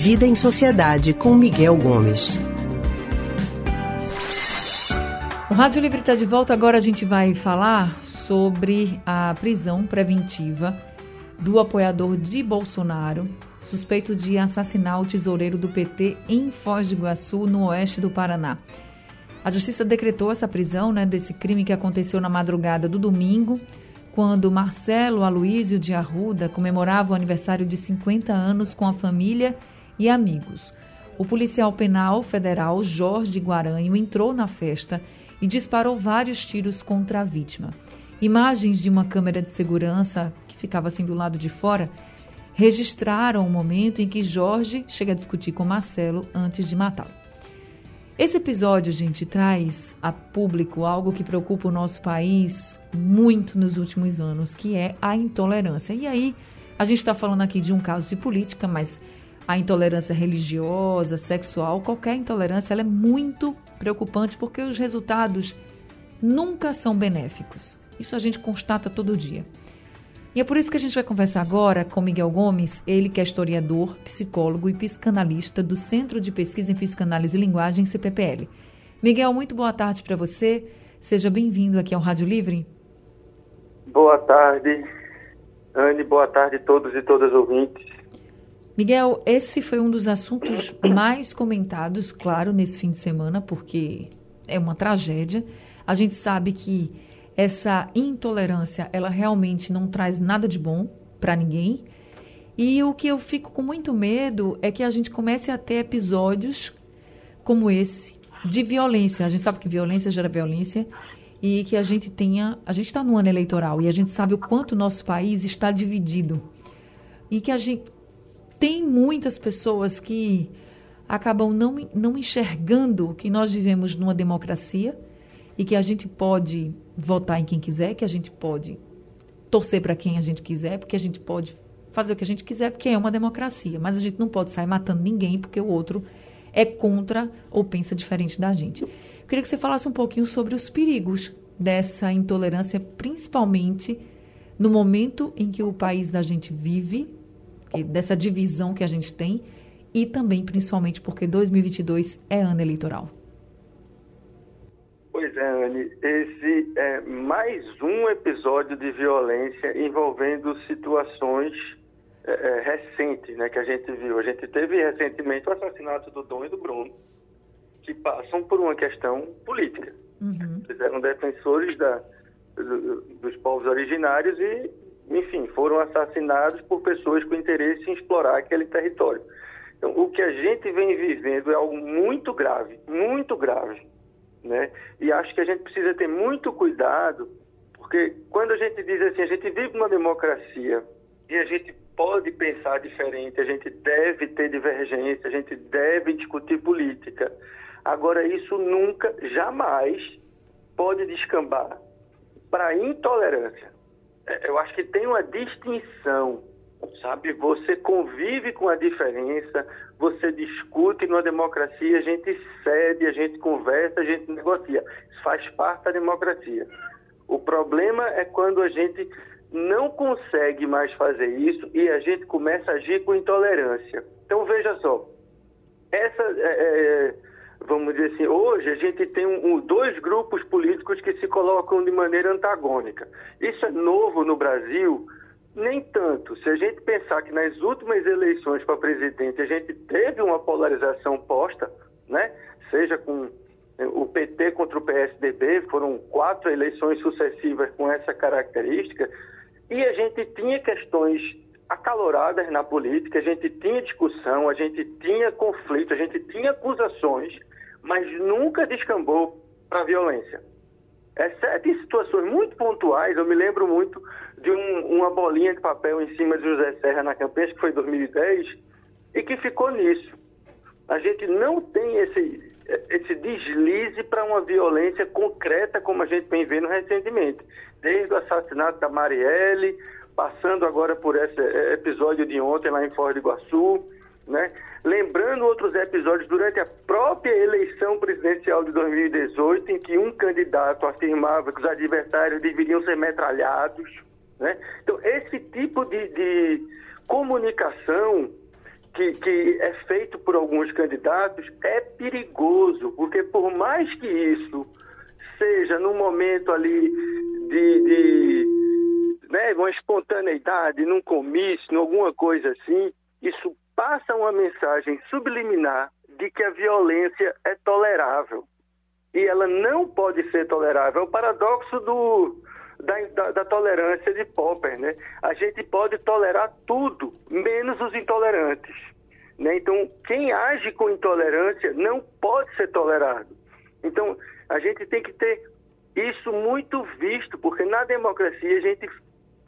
Vida em Sociedade com Miguel Gomes. O Rádio Livre está de volta. Agora a gente vai falar sobre a prisão preventiva do apoiador de Bolsonaro, suspeito de assassinar o tesoureiro do PT em Foz do Iguaçu, no oeste do Paraná. A justiça decretou essa prisão né, desse crime que aconteceu na madrugada do domingo, quando Marcelo Aloísio de Arruda comemorava o aniversário de 50 anos com a família e amigos. O policial penal federal Jorge Guaranho entrou na festa e disparou vários tiros contra a vítima. Imagens de uma câmera de segurança que ficava assim do lado de fora registraram o momento em que Jorge chega a discutir com Marcelo antes de matá-lo. Esse episódio, gente, traz a público algo que preocupa o nosso país muito nos últimos anos, que é a intolerância. E aí, a gente está falando aqui de um caso de política, mas a intolerância religiosa, sexual, qualquer intolerância, ela é muito preocupante porque os resultados nunca são benéficos. Isso a gente constata todo dia. E é por isso que a gente vai conversar agora com Miguel Gomes, ele que é historiador, psicólogo e psicanalista do Centro de Pesquisa em Psicanálise e Linguagem, CPPL. Miguel, muito boa tarde para você. Seja bem-vindo aqui ao Rádio Livre. Boa tarde, Anne. Boa tarde a todos e todas ouvintes. Miguel, esse foi um dos assuntos mais comentados, claro, nesse fim de semana, porque é uma tragédia. A gente sabe que essa intolerância, ela realmente não traz nada de bom para ninguém. E o que eu fico com muito medo é que a gente comece a ter episódios como esse de violência. A gente sabe que violência gera violência e que a gente tenha, a gente está no ano eleitoral e a gente sabe o quanto o nosso país está dividido e que a gente tem muitas pessoas que acabam não, não enxergando que nós vivemos numa democracia e que a gente pode votar em quem quiser, que a gente pode torcer para quem a gente quiser, porque a gente pode fazer o que a gente quiser, porque é uma democracia. Mas a gente não pode sair matando ninguém porque o outro é contra ou pensa diferente da gente. Eu queria que você falasse um pouquinho sobre os perigos dessa intolerância, principalmente no momento em que o país da gente vive, dessa divisão que a gente tem, e também, principalmente, porque 2022 é ano eleitoral. Pois é, Anne, esse é mais um episódio de violência envolvendo situações é, é, recentes né, que a gente viu. A gente teve recentemente o assassinato do Dom e do Bruno, que passam por uma questão política. Uhum. Eles eram defensores da, do, dos povos originários e, foram assassinados por pessoas com interesse em explorar aquele território. Então, o que a gente vem vivendo é algo muito grave, muito grave né? E acho que a gente precisa ter muito cuidado, porque quando a gente diz assim, a gente vive numa democracia e a gente pode pensar diferente, a gente deve ter divergência, a gente deve discutir política. Agora, isso nunca, jamais pode descambar para intolerância. É, eu acho que tem uma distinção sabe? Você convive com a diferença, você discute numa democracia, a gente cede, a gente conversa, a gente negocia. Isso faz parte da democracia. O problema é quando a gente não consegue mais fazer isso e a gente começa a agir com intolerância. Então veja só, essa é, é, vamos dizer assim, hoje a gente tem um, dois grupos políticos que se colocam de maneira antagônica. Isso é novo no Brasil nem tanto. Se a gente pensar que nas últimas eleições para presidente a gente teve uma polarização posta, né? seja com eh, o PT contra o PSDB, foram quatro eleições sucessivas com essa característica, e a gente tinha questões acaloradas na política, a gente tinha discussão, a gente tinha conflito, a gente tinha acusações, mas nunca descambou para violência. Exceto em situações muito pontuais, eu me lembro muito de um, uma bolinha de papel em cima de José Serra na campanha, que foi em 2010, e que ficou nisso. A gente não tem esse, esse deslize para uma violência concreta como a gente vem vendo recentemente. Desde o assassinato da Marielle, passando agora por esse episódio de ontem lá em Foz do Iguaçu, né? Lembrando outros episódios durante a própria eleição presidencial de 2018, em que um candidato afirmava que os adversários deveriam ser metralhados. Né? Então, esse tipo de, de comunicação que, que é feito por alguns candidatos é perigoso, porque por mais que isso seja num momento ali de, de né, uma espontaneidade, num comício, alguma coisa assim, isso passa uma mensagem subliminar de que a violência é tolerável. E ela não pode ser tolerável. É o paradoxo do, da, da, da, tolerância de Popper, né? A gente pode tolerar tudo, menos os intolerantes. Né? Então, quem age com intolerância não pode ser tolerado. Então, a gente tem que ter isso muito visto, porque na democracia a gente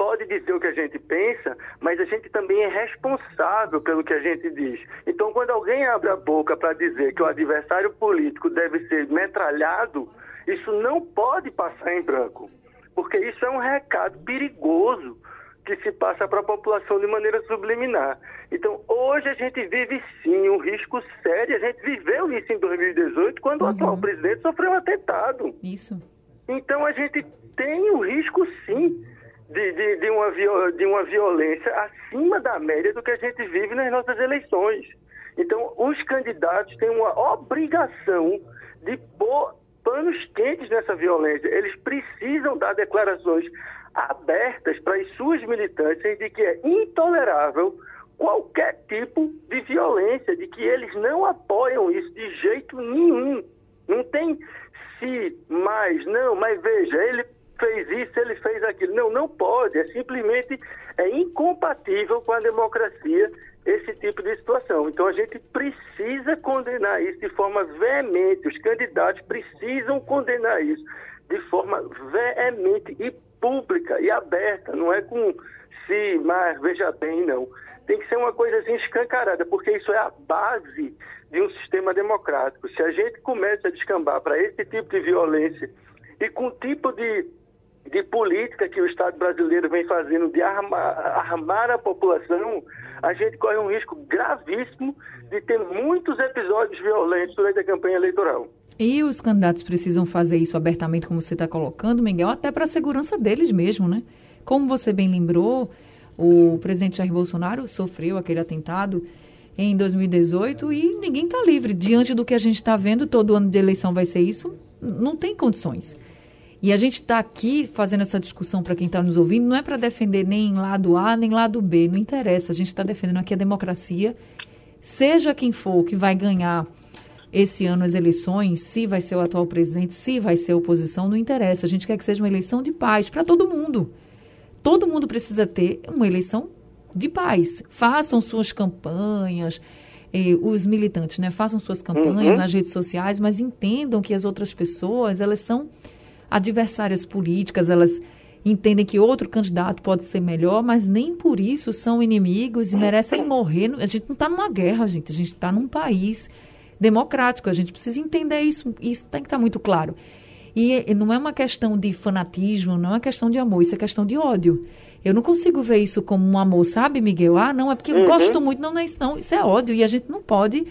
pode dizer o que a gente pensa, mas a gente também é responsável pelo que a gente diz. Então, quando alguém abre a boca para dizer que o adversário político deve ser metralhado, isso não pode passar em branco, porque isso é um recado perigoso que se passa para a população de maneira subliminar. Então, hoje a gente vive sim um risco sério. A gente viveu isso em 2018, quando uhum. o atual presidente sofreu um atentado. Isso. Então, a gente tem o risco sim de, de, de, uma, de uma violência acima da média do que a gente vive nas nossas eleições. Então, os candidatos têm uma obrigação de pôr panos quentes nessa violência. Eles precisam dar declarações abertas para as suas militâncias de que é intolerável qualquer tipo de violência, de que eles não apoiam isso de jeito nenhum. Não tem se mais, não, mas veja, ele fez isso, ele fez aquilo. Não, não pode. É simplesmente é incompatível com a democracia esse tipo de situação. Então a gente precisa condenar isso de forma veemente. Os candidatos precisam condenar isso de forma veemente e pública e aberta. Não é com se, mas veja bem, não. Tem que ser uma coisa assim escancarada, porque isso é a base de um sistema democrático. Se a gente começa a descambar para esse tipo de violência e com o tipo de de política que o Estado brasileiro vem fazendo de armar, armar a população, a gente corre um risco gravíssimo de ter muitos episódios violentos durante a campanha eleitoral. E os candidatos precisam fazer isso abertamente, como você está colocando, Miguel, até para a segurança deles mesmo, né? Como você bem lembrou, o presidente Jair Bolsonaro sofreu aquele atentado em 2018 e ninguém está livre. Diante do que a gente está vendo, todo ano de eleição vai ser isso, não tem condições. E a gente está aqui fazendo essa discussão para quem está nos ouvindo, não é para defender nem lado A nem lado B, não interessa. A gente está defendendo aqui a democracia, seja quem for que vai ganhar esse ano as eleições, se vai ser o atual presidente, se vai ser a oposição, não interessa. A gente quer que seja uma eleição de paz para todo mundo. Todo mundo precisa ter uma eleição de paz. Façam suas campanhas, eh, os militantes, né? Façam suas campanhas uhum. nas redes sociais, mas entendam que as outras pessoas, elas são adversárias políticas, elas entendem que outro candidato pode ser melhor, mas nem por isso são inimigos e merecem morrer. A gente não está numa guerra, gente. A gente está num país democrático. A gente precisa entender isso. Isso tem que estar tá muito claro. E não é uma questão de fanatismo, não é uma questão de amor, isso é questão de ódio. Eu não consigo ver isso como um amor, sabe, Miguel? Ah, não, é porque eu uhum. gosto muito. Não, não é isso, não. Isso é ódio. E a gente não pode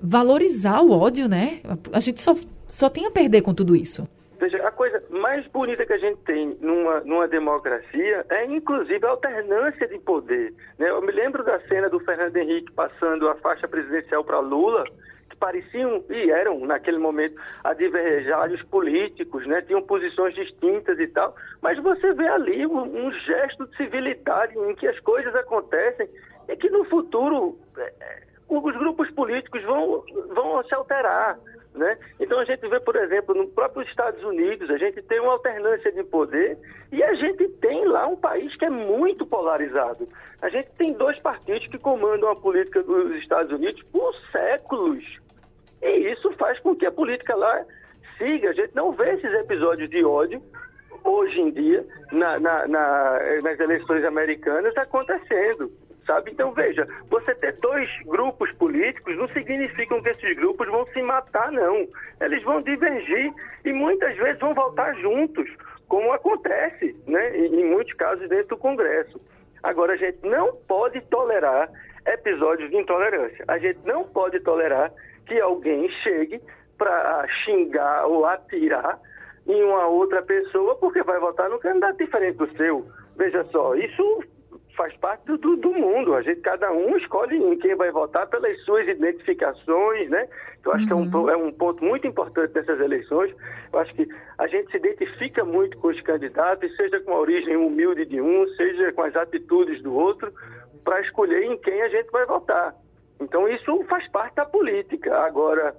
valorizar o ódio, né? A gente só, só tem a perder com tudo isso. Veja, a coisa mais bonita que a gente tem numa, numa democracia é, inclusive, a alternância de poder. Né? Eu me lembro da cena do Fernando Henrique passando a faixa presidencial para Lula, que pareciam, e eram, naquele momento, adversários políticos, né? tinham posições distintas e tal, mas você vê ali um, um gesto de civilidade em que as coisas acontecem e que no futuro é, é os grupos políticos vão, vão se alterar. Né? Então a gente vê, por exemplo, no próprio Estados Unidos, a gente tem uma alternância de poder e a gente tem lá um país que é muito polarizado. A gente tem dois partidos que comandam a política dos Estados Unidos por séculos. E isso faz com que a política lá siga. A gente não vê esses episódios de ódio hoje em dia na, na, na, nas eleições americanas acontecendo sabe? Então, veja, você ter dois grupos políticos não significa que esses grupos vão se matar, não. Eles vão divergir e muitas vezes vão voltar juntos, como acontece, né, em muitos casos dentro do Congresso. Agora, a gente não pode tolerar episódios de intolerância. A gente não pode tolerar que alguém chegue para xingar ou atirar em uma outra pessoa porque vai votar no candidato diferente do seu. Veja só, isso faz parte do, do, mundo. A gente, cada um escolhe em quem vai votar pelas suas identificações, né? Eu acho uhum. que é um, uhum. é um ponto muito importante nessas eleições. Eu acho que a gente se identifica muito com os candidatos, seja com a origem humilde de um, seja com as atitudes do outro, para escolher em quem a gente vai votar. Então isso faz parte da política. Agora,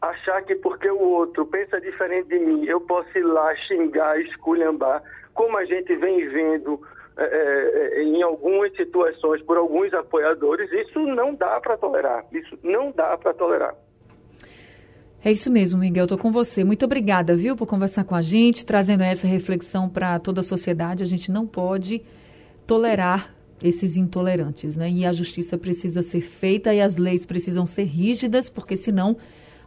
achar que porque o outro pensa diferente de mim, eu posso ir lá xingar, esculhambar, como a gente vem vendo é, é, é, em algumas situações por alguns apoiadores, isso não dá para tolerar. Isso não dá para tolerar. É isso mesmo, Miguel. Estou com você. Muito obrigada, viu, por conversar com a gente, trazendo essa reflexão para toda a sociedade. A gente não pode tolerar esses intolerantes, né? E a justiça precisa ser feita e as leis precisam ser rígidas, porque senão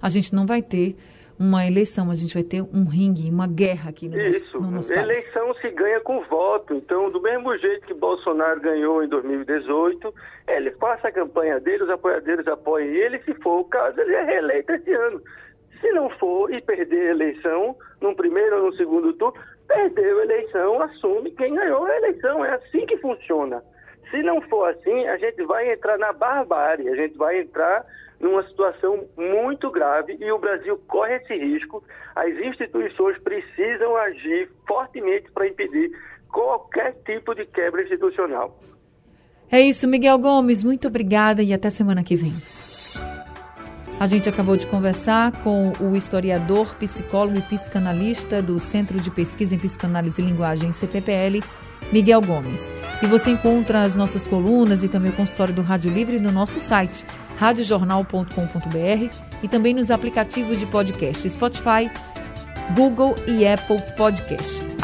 a gente não vai ter uma eleição, a gente vai ter um ringue, uma guerra aqui no Isso. nosso, no nosso país. Eleição se ganha com voto. Então, do mesmo jeito que Bolsonaro ganhou em 2018, ele faça a campanha dele, os apoiadores apoiem ele, se for o caso, ele é reeleito esse ano. Se não for e perder a eleição, num primeiro ou no segundo turno, perdeu a eleição, assume quem ganhou a eleição. É assim que funciona. Se não for assim, a gente vai entrar na barbárie, a gente vai entrar numa situação muito grave e o Brasil corre esse risco. As instituições precisam agir fortemente para impedir qualquer tipo de quebra institucional. É isso, Miguel Gomes. Muito obrigada e até semana que vem. A gente acabou de conversar com o historiador, psicólogo e psicanalista do Centro de Pesquisa em Psicanálise e Linguagem, CPPL, Miguel Gomes. E você encontra as nossas colunas e também o consultório do Rádio Livre no nosso site radiojornal.com.br e também nos aplicativos de podcast Spotify, Google e Apple Podcast.